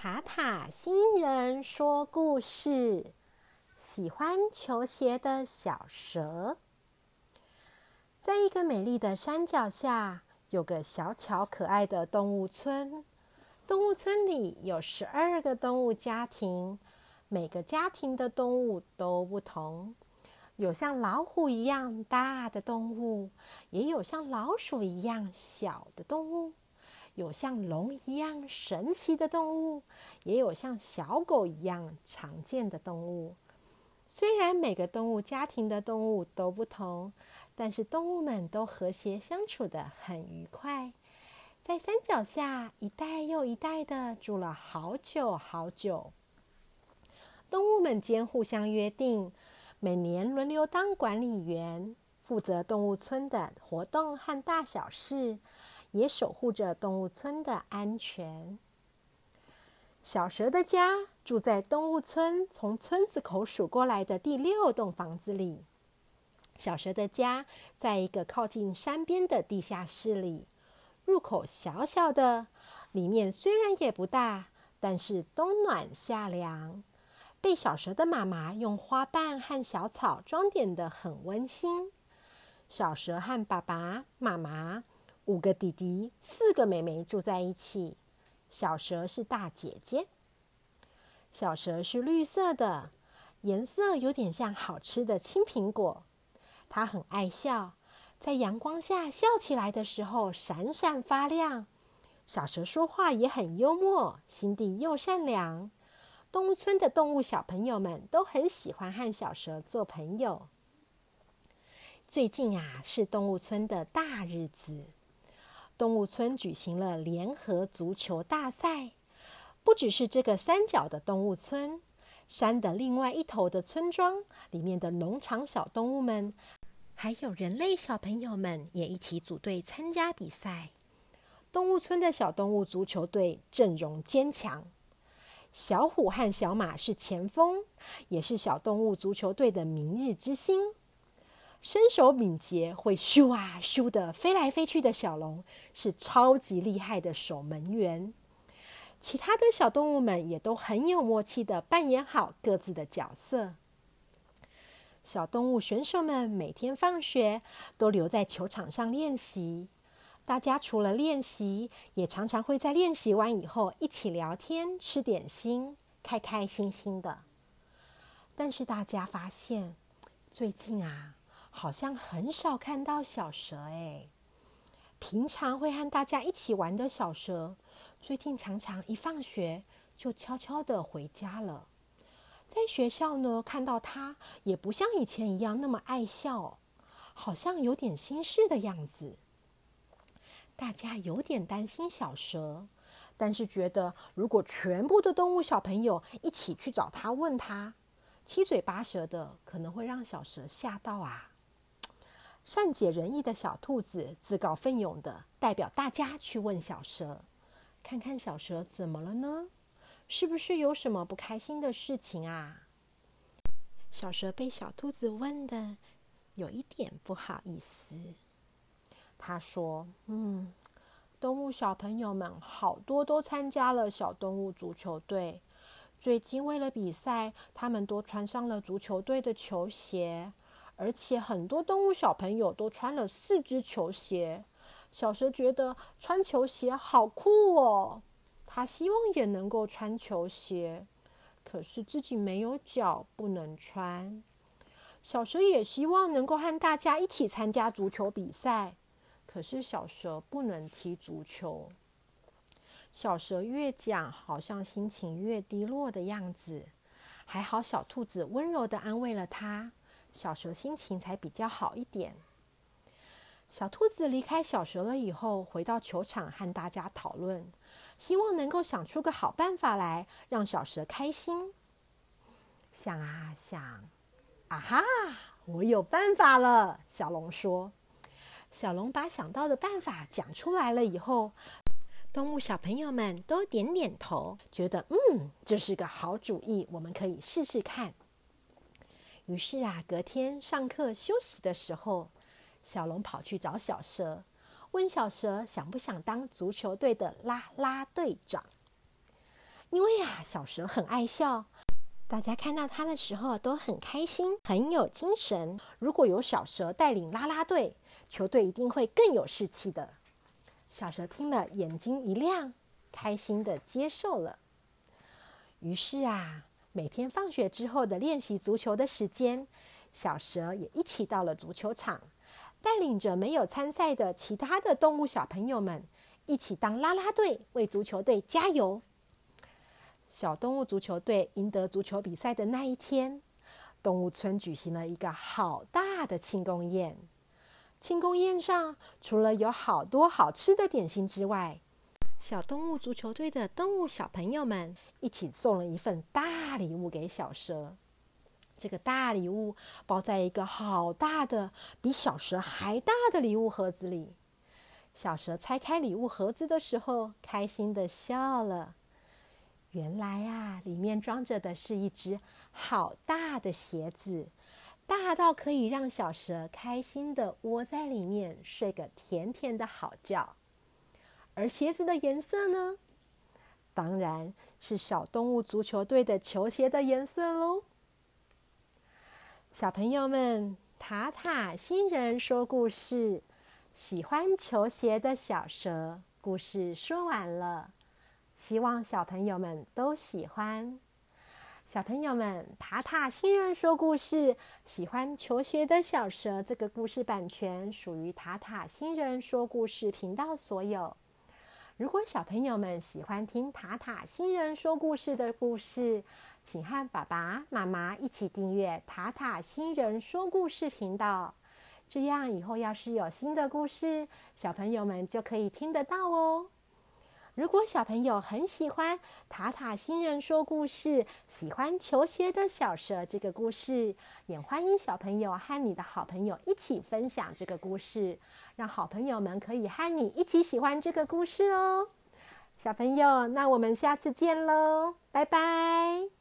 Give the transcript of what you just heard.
塔塔星人说故事：喜欢球鞋的小蛇。在一个美丽的山脚下，有个小巧可爱的动物村。动物村里有十二个动物家庭，每个家庭的动物都不同。有像老虎一样大的动物，也有像老鼠一样小的动物。有像龙一样神奇的动物，也有像小狗一样常见的动物。虽然每个动物家庭的动物都不同，但是动物们都和谐相处的很愉快。在山脚下，一代又一代的住了好久好久。动物们间互相约定，每年轮流当管理员，负责动物村的活动和大小事。也守护着动物村的安全。小蛇的家住在动物村从村子口数过来的第六栋房子里。小蛇的家在一个靠近山边的地下室里，入口小小的，里面虽然也不大，但是冬暖夏凉，被小蛇的妈妈用花瓣和小草装点的很温馨。小蛇和爸爸妈妈。五个弟弟，四个妹妹住在一起。小蛇是大姐姐。小蛇是绿色的，颜色有点像好吃的青苹果。它很爱笑，在阳光下笑起来的时候闪闪发亮。小蛇说话也很幽默，心地又善良。动物村的动物小朋友们都很喜欢和小蛇做朋友。最近啊，是动物村的大日子。动物村举行了联合足球大赛，不只是这个山脚的动物村，山的另外一头的村庄里面的农场小动物们，还有人类小朋友们也一起组队参加比赛。动物村的小动物足球队阵容坚强，小虎和小马是前锋，也是小动物足球队的明日之星。身手敏捷、会咻啊咻的飞来飞去的小龙是超级厉害的守门员。其他的小动物们也都很有默契的扮演好各自的角色。小动物选手们每天放学都留在球场上练习。大家除了练习，也常常会在练习完以后一起聊天、吃点心，开开心心的。但是大家发现，最近啊。好像很少看到小蛇哎，平常会和大家一起玩的小蛇，最近常常一放学就悄悄的回家了。在学校呢，看到它也不像以前一样那么爱笑，好像有点心事的样子。大家有点担心小蛇，但是觉得如果全部的动物小朋友一起去找它问它，七嘴八舌的，可能会让小蛇吓到啊。善解人意的小兔子自告奋勇的代表大家去问小蛇，看看小蛇怎么了呢？是不是有什么不开心的事情啊？小蛇被小兔子问的有一点不好意思。他说：“嗯，动物小朋友们好多都参加了小动物足球队，最近为了比赛，他们都穿上了足球队的球鞋。”而且很多动物小朋友都穿了四只球鞋，小蛇觉得穿球鞋好酷哦。它希望也能够穿球鞋，可是自己没有脚，不能穿。小蛇也希望能够和大家一起参加足球比赛，可是小蛇不能踢足球。小蛇越讲，好像心情越低落的样子。还好小兔子温柔的安慰了它。小蛇心情才比较好一点。小兔子离开小蛇了以后，回到球场和大家讨论，希望能够想出个好办法来让小蛇开心。想啊想，啊哈，我有办法了！小龙说。小龙把想到的办法讲出来了以后，动物小朋友们都点点头，觉得嗯，这是个好主意，我们可以试试看。于是啊，隔天上课休息的时候，小龙跑去找小蛇，问小蛇想不想当足球队的啦啦队长。因为呀，小蛇很爱笑，大家看到它的时候都很开心，很有精神。如果有小蛇带领啦啦队，球队一定会更有士气的。小蛇听了，眼睛一亮，开心的接受了。于是啊，每天放学之后的练习足球的时间，小蛇也一起到了足球场，带领着没有参赛的其他的动物小朋友们，一起当啦啦队，为足球队加油。小动物足球队赢得足球比赛的那一天，动物村举行了一个好大的庆功宴。庆功宴上，除了有好多好吃的点心之外，小动物足球队的动物小朋友们一起送了一份大礼物给小蛇。这个大礼物包在一个好大的、比小蛇还大的礼物盒子里。小蛇拆开礼物盒子的时候，开心的笑了。原来啊，里面装着的是一只好大的鞋子，大到可以让小蛇开心的窝在里面睡个甜甜的好觉。而鞋子的颜色呢，当然是小动物足球队的球鞋的颜色喽。小朋友们，塔塔新人说故事，喜欢球鞋的小蛇，故事说完了。希望小朋友们都喜欢。小朋友们，塔塔新人说故事，喜欢球鞋的小蛇。这个故事版权属于塔塔新人说故事频道所有。如果小朋友们喜欢听塔塔新人说故事的故事，请和爸爸妈妈一起订阅塔塔新人说故事频道。这样以后要是有新的故事，小朋友们就可以听得到哦。如果小朋友很喜欢塔塔星人说故事，喜欢球鞋的小蛇这个故事，也欢迎小朋友和你的好朋友一起分享这个故事，让好朋友们可以和你一起喜欢这个故事哦。小朋友，那我们下次见喽，拜拜。